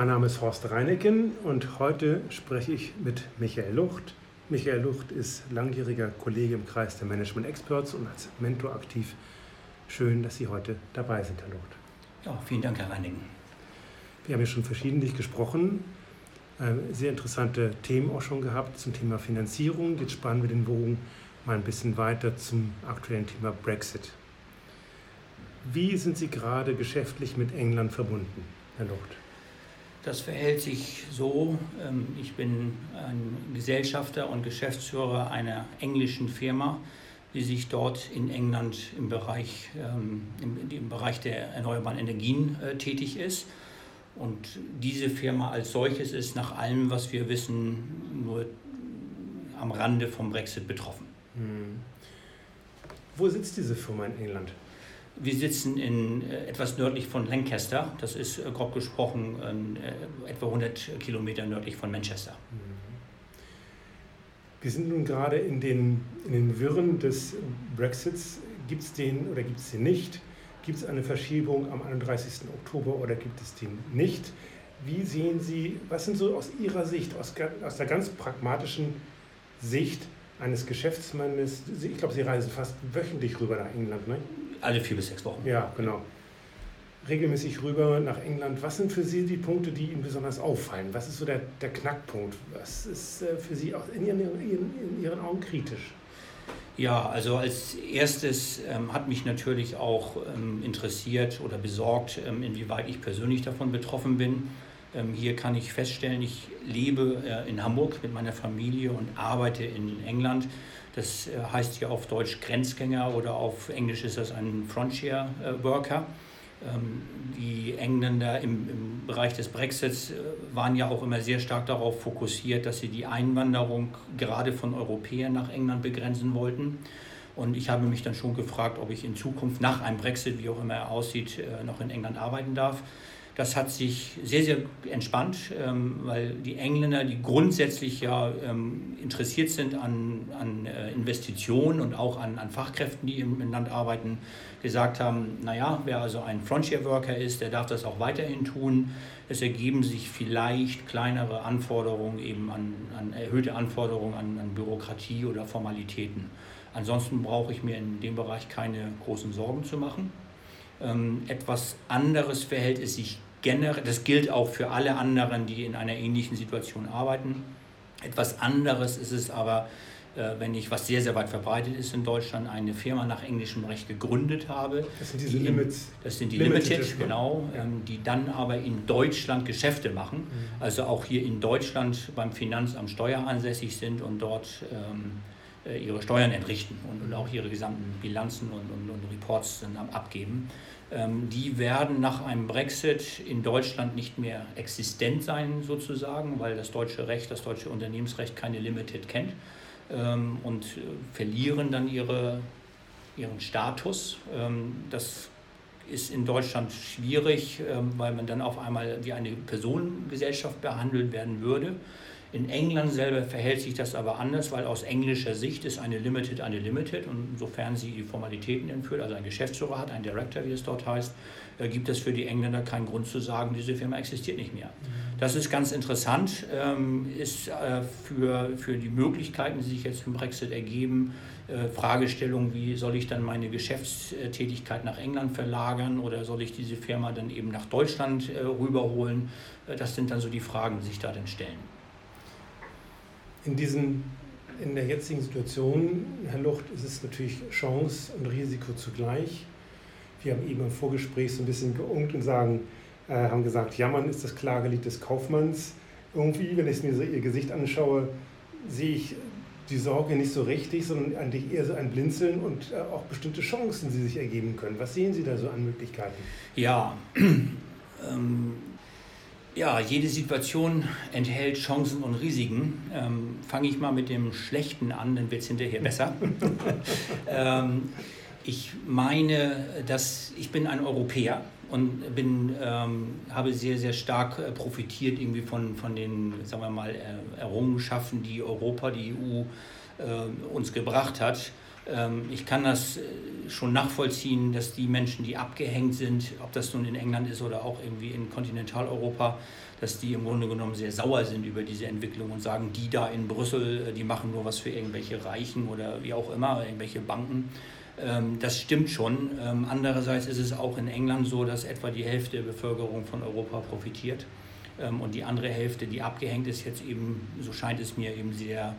Mein Name ist Horst Reineken und heute spreche ich mit Michael Lucht. Michael Lucht ist langjähriger Kollege im Kreis der Management Experts und als Mentor aktiv. Schön, dass Sie heute dabei sind, Herr Lucht. Ja, vielen Dank, Herr Reineken. Wir haben ja schon verschiedentlich gesprochen, äh, sehr interessante Themen auch schon gehabt zum Thema Finanzierung. Jetzt spannen wir den Bogen mal ein bisschen weiter zum aktuellen Thema Brexit. Wie sind Sie gerade geschäftlich mit England verbunden, Herr Lucht? Das verhält sich so, ähm, ich bin ein Gesellschafter und Geschäftsführer einer englischen Firma, die sich dort in England im Bereich, ähm, im Bereich der erneuerbaren Energien äh, tätig ist. Und diese Firma als solches ist nach allem, was wir wissen, nur am Rande vom Brexit betroffen. Hm. Wo sitzt diese Firma in England? Wir sitzen in, äh, etwas nördlich von Lancaster. Das ist äh, grob gesprochen äh, etwa 100 Kilometer nördlich von Manchester. Mhm. Wir sind nun gerade in den, in den Wirren des Brexits. Gibt es den oder gibt es den nicht? Gibt es eine Verschiebung am 31. Oktober oder gibt es den nicht? Wie sehen Sie, was sind so aus Ihrer Sicht, aus, aus der ganz pragmatischen Sicht eines Geschäftsmannes, ich glaube, Sie reisen fast wöchentlich rüber nach England, ne? Alle vier bis sechs Wochen. Ja, genau. Regelmäßig rüber nach England. Was sind für Sie die Punkte, die Ihnen besonders auffallen? Was ist so der, der Knackpunkt? Was ist äh, für Sie auch in Ihren, in, Ihren Augen kritisch? Ja, also als erstes ähm, hat mich natürlich auch ähm, interessiert oder besorgt, ähm, inwieweit ich persönlich davon betroffen bin. Ähm, hier kann ich feststellen, ich lebe äh, in Hamburg mit meiner Familie und arbeite in England. Das äh, heißt hier auf Deutsch Grenzgänger oder auf Englisch ist das ein Frontier äh, Worker. Ähm, die Engländer im, im, Bereich des Brexits waren ja auch immer sehr stark darauf fokussiert, dass sie die Einwanderung gerade von Europäern nach England begrenzen wollten. Und ich habe mich dann schon gefragt, ob ich in Zukunft nach einem Brexit, wie auch immer er aussieht, noch in England arbeiten darf. Das hat sich sehr, sehr entspannt, ähm, weil die Engländer, die grundsätzlich ja ähm, interessiert sind an, an äh, Investitionen und auch an, an Fachkräften, die im, Land arbeiten, gesagt haben, naja, wer also ein Frontier Worker ist, der darf das auch weiterhin tun. Es ergeben sich vielleicht kleinere Anforderungen, eben an, an erhöhte Anforderungen an, an Bürokratie oder Formalitäten. Ansonsten brauche ich mir in dem Bereich keine großen Sorgen zu machen. Ähm, etwas anderes verhält es sich generell, das gilt auch für alle anderen, die in einer ähnlichen Situation arbeiten. Etwas anderes ist es aber, äh, wenn ich, was sehr, sehr weit verbreitet ist in Deutschland, eine Firma nach englischem Recht gegründet habe. Das sind diese die Limits. Das sind die Limited, Limited genau, ja. Ähm, die dann aber in Deutschland Geschäfte machen, mhm. also auch hier in Deutschland beim Finanzamt steueransässig sind und dort ähm, äh, ihre Steuern entrichten und, und, auch ihre gesamten Bilanzen und, und, und Reports dann abgeben. Ähm, die werden nach einem Brexit in Deutschland nicht mehr existent sein, sozusagen, weil das deutsche Recht, das deutsche Unternehmensrecht keine Limited kennt ähm, und äh, verlieren dann ihre, ihren Status. Ähm, das ist in Deutschland schwierig, weil man dann auf einmal wie eine Personengesellschaft behandelt werden würde. In England selber verhält sich das aber anders, weil aus englischer Sicht ist eine Limited eine Limited und sofern sie die Formalitäten entführt, also ein Geschäftsführer hat, ein Director, wie es dort heißt, äh, gibt es für die Engländer keinen Grund zu sagen, diese Firma existiert nicht mehr. Das ist ganz interessant, ähm, ist äh, für, für die Möglichkeiten, die sich jetzt im Brexit ergeben, äh, Fragestellung, wie soll ich dann meine Geschäftstätigkeit nach England verlagern oder soll ich diese Firma dann eben nach Deutschland rüberholen? Das sind dann so die Fragen, die sich da dann stellen in, diesen, in der jetzigen Situation, Herr Lucht, ist es natürlich Chance und Risiko zugleich. Wir haben eben im Vorgespräch so ein bisschen geungt und sagen, äh, haben gesagt, jammern ist das Klagelied des Kaufmanns. Irgendwie, wenn ich mir so ihr Gesicht anschaue, sehe ich die Sorge nicht so richtig, sondern eigentlich eher so ein Blinzeln und äh, auch bestimmte Chancen, die sich ergeben können. Was sehen Sie da so an Möglichkeiten? Ja, ähm, ja, jede Situation enthält Chancen und Risiken. Ähm, Fange ich mal mit dem Schlechten an, dann wird es hinterher besser. ähm, ich meine, dass ich bin ein Europäer und bin, ähm, habe sehr, sehr stark äh, profitiert irgendwie von, von den, sagen wir mal, Errungenschaften, die Europa, die EU äh, uns gebracht hat. Ähm, ich kann das äh, schon nachvollziehen, dass die Menschen, die abgehängt sind, ob das nun in England ist oder auch irgendwie in Kontinentaleuropa, dass die im Grunde genommen sehr sauer sind über diese Entwicklung und sagen, die da in Brüssel, äh, die machen nur was für irgendwelche Reichen oder wie auch immer, irgendwelche Banken. Ähm, das stimmt schon. Ähm, andererseits ist es auch in England so, dass etwa die Hälfte der Bevölkerung von Europa profitiert und die andere Hälfte, die abgehängt ist, jetzt eben, so scheint es mir, eben sehr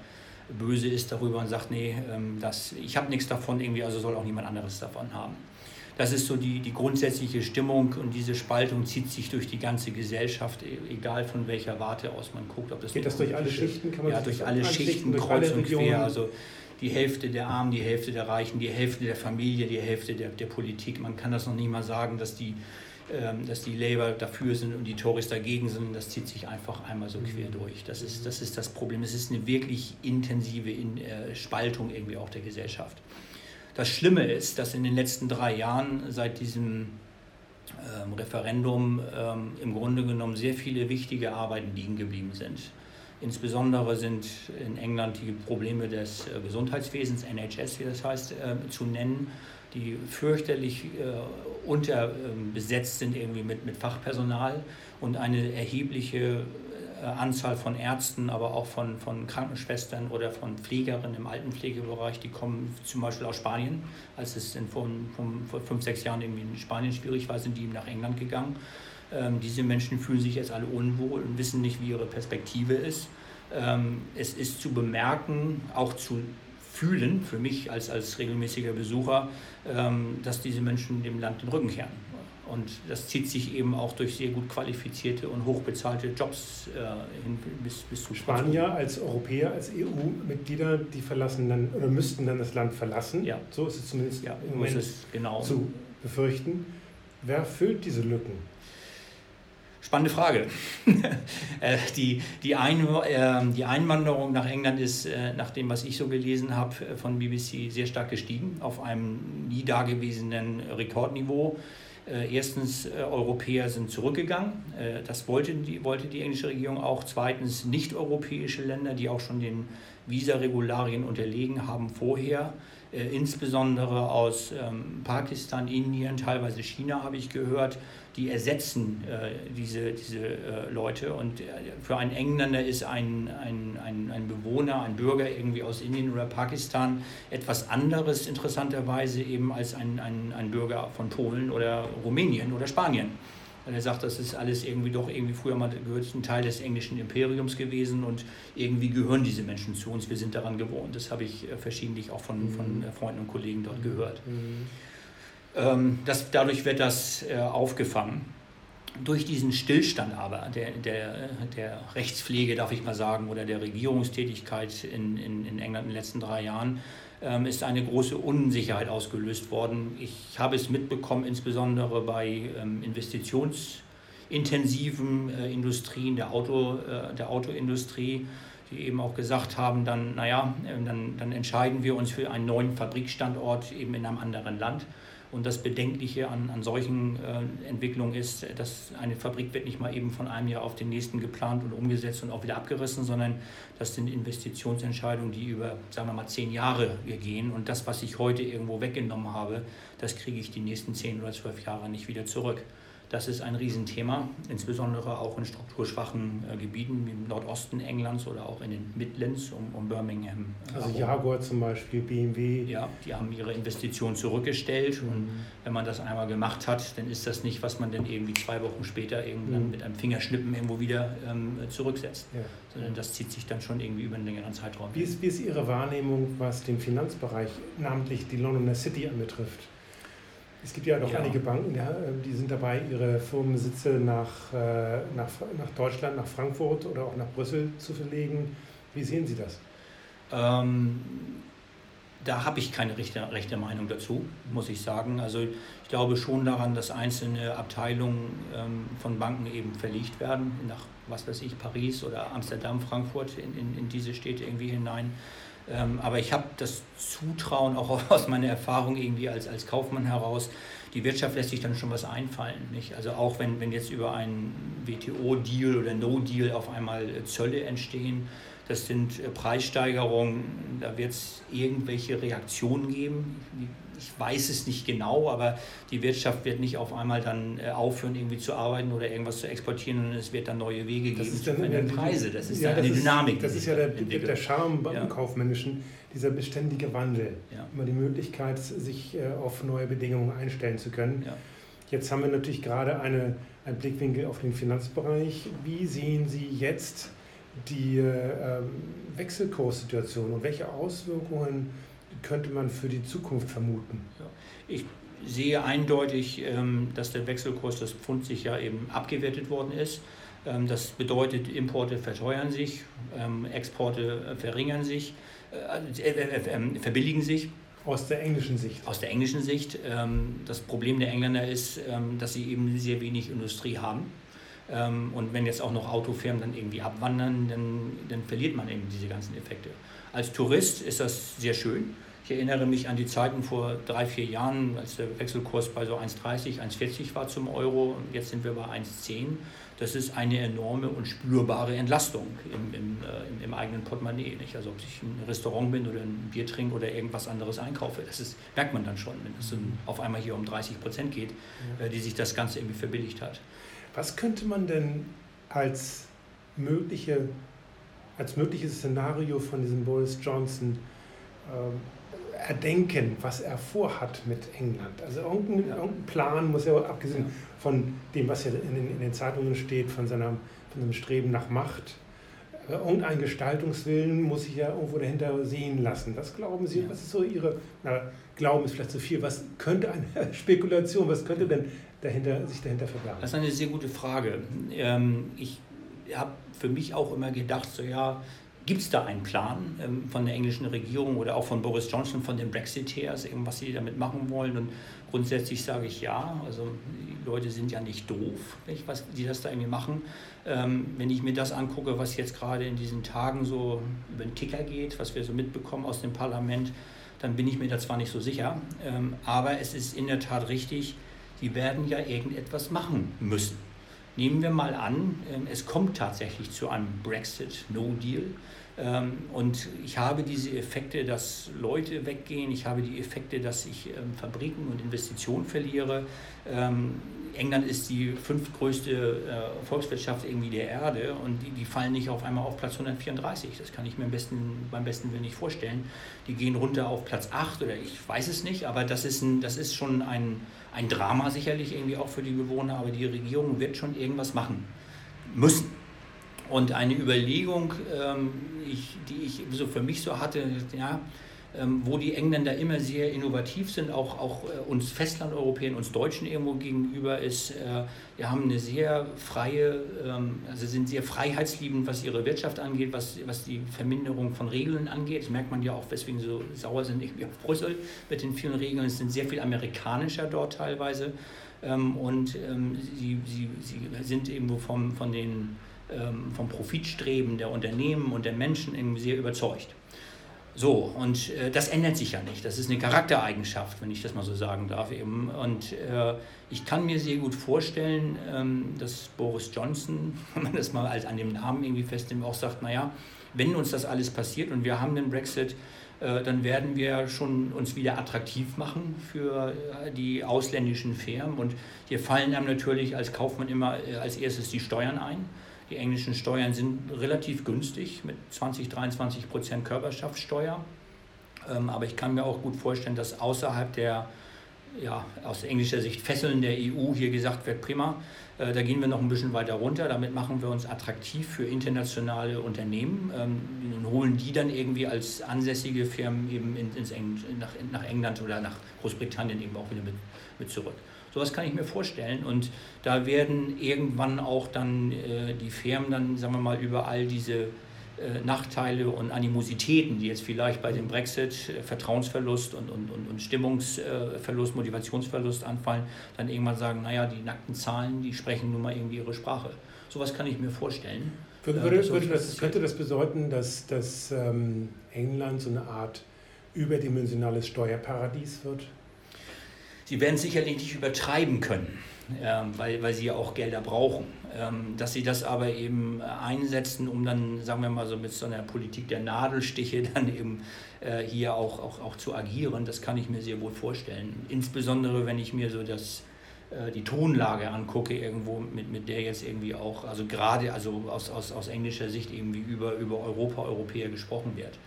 böse ist darüber und sagt, nee, das, ich habe nichts davon irgendwie, also soll auch niemand anderes davon haben. Das ist so die, die grundsätzliche Stimmung und diese Spaltung zieht sich durch die ganze Gesellschaft, e, egal von welcher Warte aus man guckt. Ob das Geht das durch alle Schichten? Kann man ja, durch alle Schichten, durch kreuz alle und quer. Also die Hälfte der Armen, die Hälfte der Reichen, die Hälfte der Familie, die Hälfte der, der Politik. Man kann das noch nicht mal sagen, dass die, ähm, dass die Labour dafür sind und die Tories dagegen sind. Das zieht sich einfach einmal so quer mhm. durch. Das ist, das ist das Problem. Es ist eine wirklich intensive in, äh, Spaltung irgendwie auch der Gesellschaft. Das Schlimme ist, dass in den letzten drei Jahren seit diesem ähm, Referendum ähm, im Grunde genommen sehr viele wichtige Arbeiten liegen geblieben sind. Insbesondere sind in England die Probleme des äh, Gesundheitswesens, NHS wie das heißt, äh, zu nennen, die fürchterlich äh, unterbesetzt sind irgendwie mit, mit Fachpersonal und eine erhebliche äh, Anzahl von Ärzten, aber auch von, von Krankenschwestern oder von Pflegerinnen im Altenpflegebereich, die kommen zum Beispiel aus Spanien. Als es in, von, vor fünf, sechs Jahren irgendwie in Spanien schwierig war, sind die nach England gegangen. Ähm, diese Menschen fühlen sich jetzt alle unwohl und wissen nicht, wie ihre Perspektive ist. Ähm, es ist zu bemerken, auch zu fühlen, für mich als, als regelmäßiger Besucher, ähm, dass diese Menschen dem Land den Rücken kehren. Und das zieht sich eben auch durch sehr gut qualifizierte und hochbezahlte Jobs äh, hin bis, bis zu Spanier als Europäer, als EU-Mitglieder, die verlassen dann oder müssten dann das Land verlassen. Ja. So ist es zumindest ja, im Moment genau. zu befürchten. Wer füllt diese Lücken? Spannende Frage. Äh, die, die, Ein, äh, die Einwanderung nach England ist, äh, nach dem, was ich so gelesen habe, äh, von BBC sehr stark gestiegen, auf einem nie dagewesenen Rekordniveau. Erstens, Europäer sind zurückgegangen. Das wollte die, wollte die englische Regierung auch. Zweitens, nicht-europäische Länder, die auch schon den Visaregularien unterlegen haben vorher, insbesondere aus ähm, Pakistan, Indien, teilweise China habe ich gehört, die ersetzen äh, diese, diese äh, Leute. Und äh, für einen Engländer ist ein, ein, ein, ein, Bewohner, ein Bürger irgendwie aus Indien oder Pakistan etwas anderes interessanterweise eben als ein, ein, ein Bürger von Polen oder Rumänien oder Spanien. Weil er sagt, das ist alles irgendwie doch irgendwie früher mal gehört ein Teil des englischen Imperiums gewesen und irgendwie gehören diese Menschen zu uns. Wir sind daran gewohnt. Das habe ich äh, verschiedentlich auch von, von mhm. Freunden und Kollegen dort gehört. Mhm. Ähm, das, dadurch wird das äh, aufgefangen. Durch diesen Stillstand aber der, der, der Rechtspflege, darf ich mal sagen, oder der Regierungstätigkeit in, in, in England in den letzten drei Jahren, ähm, ist eine große Unsicherheit ausgelöst worden. Ich habe es mitbekommen, insbesondere bei ähm, investitionsintensiven äh, Industrien, der, Auto, äh, der Autoindustrie, die eben auch gesagt haben, dann, naja, dann, dann entscheiden wir uns für einen neuen Fabrikstandort eben in einem anderen Land. Und das Bedenkliche an, an solchen äh, Entwicklungen ist, dass eine Fabrik wird nicht mal eben von einem Jahr auf den nächsten geplant und umgesetzt und auch wieder abgerissen, sondern das sind Investitionsentscheidungen, die über, sagen wir mal, zehn Jahre gehen. Und das, was ich heute irgendwo weggenommen habe, das kriege ich die nächsten zehn oder zwölf Jahre nicht wieder zurück. Das ist ein Riesenthema, insbesondere auch in strukturschwachen äh, Gebieten wie im Nordosten Englands oder auch in den Midlands um, um Birmingham. Also Jaguar zum Beispiel, BMW. Ja, die haben ihre Investitionen zurückgestellt mhm. und wenn man das einmal gemacht hat, dann ist das nicht, was man dann irgendwie zwei Wochen später irgendwann mhm. mit einem Fingerschnippen irgendwo wieder ähm, zurücksetzt, ja. sondern das zieht sich dann schon irgendwie über einen längeren Zeitraum. Wie ist, wie ist Ihre Wahrnehmung, was den Finanzbereich, namentlich die Londoner City anbetrifft? Es gibt ja noch ja. einige Banken, die sind dabei, ihre Firmensitze nach, äh, nach, nach Deutschland, nach Frankfurt oder auch nach Brüssel zu verlegen. Wie sehen Sie das? Ähm, da habe ich keine rechte, rechte Meinung dazu, muss ich sagen. Also ich glaube schon daran, dass einzelne Abteilungen ähm, von Banken eben verlegt werden nach, was weiß ich, Paris oder Amsterdam, Frankfurt in, in, in diese Städte irgendwie hinein. Ähm, aber ich habe das Zutrauen auch aus meiner Erfahrung irgendwie als, als Kaufmann heraus, die Wirtschaft lässt sich dann schon was einfallen. Nicht? Also auch wenn, wenn jetzt über einen WTO-Deal oder No-Deal auf einmal Zölle entstehen, Das sind äh, Preissteigerungen, da wird es irgendwelche Reaktionen geben. Ich weiß es nicht genau, aber die Wirtschaft wird nicht auf einmal dann äh, aufhören, irgendwie zu arbeiten oder irgendwas zu exportieren und es wird dann neue Wege geben zu den Preise. Das ist ja, eine das Dynamik. Ist, das ist ja der, der Charme beim ja. Kaufmännischen, dieser beständige Wandel. Ja. Immer die Möglichkeit, sich äh, auf neue Bedingungen einstellen zu können. Ja. Jetzt haben wir natürlich gerade eine, einen Blickwinkel auf den Finanzbereich. Wie sehen Sie jetzt die äh, Wechselkurssituation und welche Auswirkungen könnte man für die Zukunft vermuten? Ja. Ich sehe eindeutig, ähm, dass der Wechselkurs des Pfund sich ja eben abgewertet worden ist. Ähm, das bedeutet, Importe verteuern sich, ähm, Exporte verringern sich, äh, äh, äh, verbilligen sich. Aus der englischen Sicht. Aus der englischen Sicht. Das Problem der Engländer ist, dass sie eben sehr wenig Industrie haben. Und wenn jetzt auch noch Autofirmen dann irgendwie abwandern, dann, dann verliert man eben diese ganzen Effekte. Als Tourist ist das sehr schön. Ich erinnere mich an die Zeiten vor drei, vier Jahren, als der Wechselkurs bei so 1,30, 1,40 war zum Euro. Jetzt sind wir bei 1,10. Das ist eine enorme und spürbare Entlastung im, im, äh, im, eigenen Portemonnaie. Nicht? Also ob ich ein Restaurant bin oder ein Bier trinke oder irgendwas anderes einkaufe, das ist, merkt man dann schon, wenn es auf einmal hier um 30 Prozent geht, äh, die sich das Ganze irgendwie verbilligt hat. Was könnte man denn als, mögliche, als mögliches Szenario von diesem Boris Johnson ähm, erdenken, was er vorhat mit England. Also irgendein, ja. irgendein Plan muss er, abgesehen ja. von dem, was ja in den, in den Zeitungen steht, von seinem, von seinem Streben nach Macht, äh, irgendein Gestaltungswillen muss sich ja irgendwo dahinter sehen lassen. Was glauben Sie, ja. was ist so Ihre, na, Glauben ist vielleicht zu viel, was könnte eine Spekulation, was könnte denn dahinter, sich dahinter verbergen? Das ist eine sehr gute Frage. Ähm, ich habe für mich auch immer gedacht, so ja, Gibt es da einen Plan ähm, von der englischen Regierung oder auch von Boris Johnson, von den Brexiteers, was sie damit machen wollen? Und grundsätzlich sage ich ja. Also Leute sind ja nicht doof, nicht, was die das da irgendwie machen. Ähm, wenn ich mir das angucke, was jetzt gerade in diesen Tagen so über den Ticker geht, was wir so mitbekommen aus dem Parlament, dann bin ich mir da zwar nicht so sicher, ähm, aber es ist in der Tat richtig, die werden ja irgendetwas machen müssen. Nehmen wir mal an, ähm, es kommt tatsächlich zu einem Brexit, No Deal. Ähm, und ich habe diese Effekte, dass Leute weggehen, ich habe die Effekte, dass ich ähm, Fabriken und Investitionen verliere. England ist die fünftgrößte äh, Volkswirtschaft irgendwie der Erde und die, die, fallen nicht auf einmal auf Platz 134. Das kann ich mir besten, beim besten Willen nicht vorstellen. Die gehen runter auf Platz 8 oder ich weiß es nicht, aber das ist, ein, das ist schon ein, ein Drama sicherlich irgendwie auch für die Bewohner, aber die Regierung wird schon irgendwas machen müssen. Und eine Überlegung, ähm, ich, die ich so für mich so hatte, ja, ähm, wo die Engländer immer sehr innovativ sind, auch, auch äh, uns Festlandeuropäern, uns Deutschen irgendwo gegenüber, ist, äh, wir haben eine sehr freie, ähm, also sind sehr freiheitsliebend, was ihre Wirtschaft angeht, was, was die Verminderung von Regeln angeht. Das merkt man ja auch, weswegen sie so sauer sind irgendwie auf Brüssel mit den vielen Regeln. Es sind sehr viel amerikanischer dort teilweise. Und sie, sie, sie sind irgendwo vom, von den, vom Profitstreben der Unternehmen und der Menschen irgendwie sehr überzeugt. So, und äh, das ändert sich ja nicht. Das ist eine Charaktereigenschaft, wenn ich das mal so sagen darf eben. Und äh, ich kann mir sehr gut vorstellen, ähm, dass Boris Johnson, wenn man das mal als an dem Namen irgendwie festnimmt, auch sagt, naja, wenn uns das alles passiert und wir haben den Brexit, äh, dann werden wir schon uns wieder attraktiv machen für äh, die ausländischen Firmen. Und hier fallen einem natürlich als Kaufmann immer äh, als erstes die Steuern ein. Die englischen Steuern sind relativ günstig mit 20, 23 Prozent Körperschaftssteuer. Ähm, aber ich kann mir auch gut vorstellen, dass außerhalb der, ja, aus englischer Sicht Fesseln der EU hier gesagt wird, prima, äh, da gehen wir noch ein bisschen weiter runter. Damit machen wir uns attraktiv für internationale Unternehmen ähm, und holen die dann irgendwie als ansässige Firmen eben ins Eng nach, nach England oder nach Großbritannien eben auch wieder mit, mit zurück. Sowas kann ich mir vorstellen. Und da werden irgendwann auch dann äh, die Firmen dann, sagen wir mal, über all diese äh, Nachteile und Animositäten, die jetzt vielleicht bei dem Brexit, äh, Vertrauensverlust und, und, und, und Stimmungsverlust, Motivationsverlust anfallen, dann irgendwann sagen, naja, die nackten Zahlen, die sprechen nun mal irgendwie ihre Sprache. Sowas kann ich mir vorstellen. Würde, würde, würde das, könnte das bedeuten, dass, dass ähm, England so eine Art überdimensionales Steuerparadies wird? Sie werden sicherlich nicht übertreiben können. ähm, weil, weil sie ja auch Gelder brauchen. Ähm, dass sie das aber eben einsetzen, um dann, sagen wir mal so mit so einer Politik der Nadelstiche dann eben äh, hier auch, auch, auch zu agieren, das kann ich mir sehr wohl vorstellen. Insbesondere wenn ich mir so das äh, die Tonlage angucke, irgendwo, mit, mit der jetzt irgendwie auch, also gerade also aus, aus, aus englischer Sicht irgendwie über, über Europa, Europäer gesprochen wird.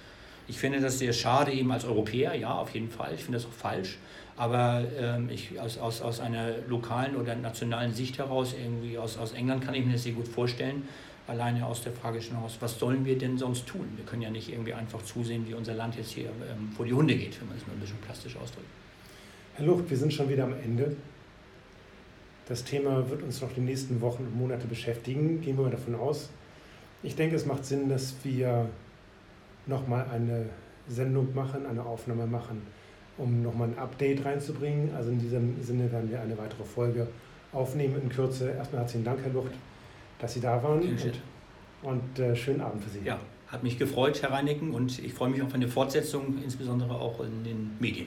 Ich finde das sehr schade, eben als Europäer, ja, auf jeden Fall. Ich finde das auch falsch. Aber ähm, ich, aus, aus, aus einer lokalen oder nationalen Sicht heraus, irgendwie aus, aus England, kann ich mir das sehr gut vorstellen. Alleine aus der Frage schon heraus, was sollen wir denn sonst tun? Wir können ja nicht irgendwie einfach zusehen, wie unser Land jetzt hier ähm, vor die Hunde geht, wenn man es mal ein bisschen plastisch ausdrückt. Herr Lucht, wir sind schon wieder am Ende. Das Thema wird uns noch die nächsten Wochen und Monate beschäftigen, gehen wir mal davon aus. Ich denke, es macht Sinn, dass wir nochmal eine Sendung machen, eine Aufnahme machen, um nochmal ein Update reinzubringen. Also in diesem Sinne werden wir eine weitere Folge aufnehmen in Kürze. Erstmal herzlichen Dank, Herr Lucht, dass Sie da waren und, und äh, schönen Abend für Sie. Ja, hat mich gefreut, Herr Reinicken, und ich freue mich auf eine Fortsetzung, insbesondere auch in den Medien.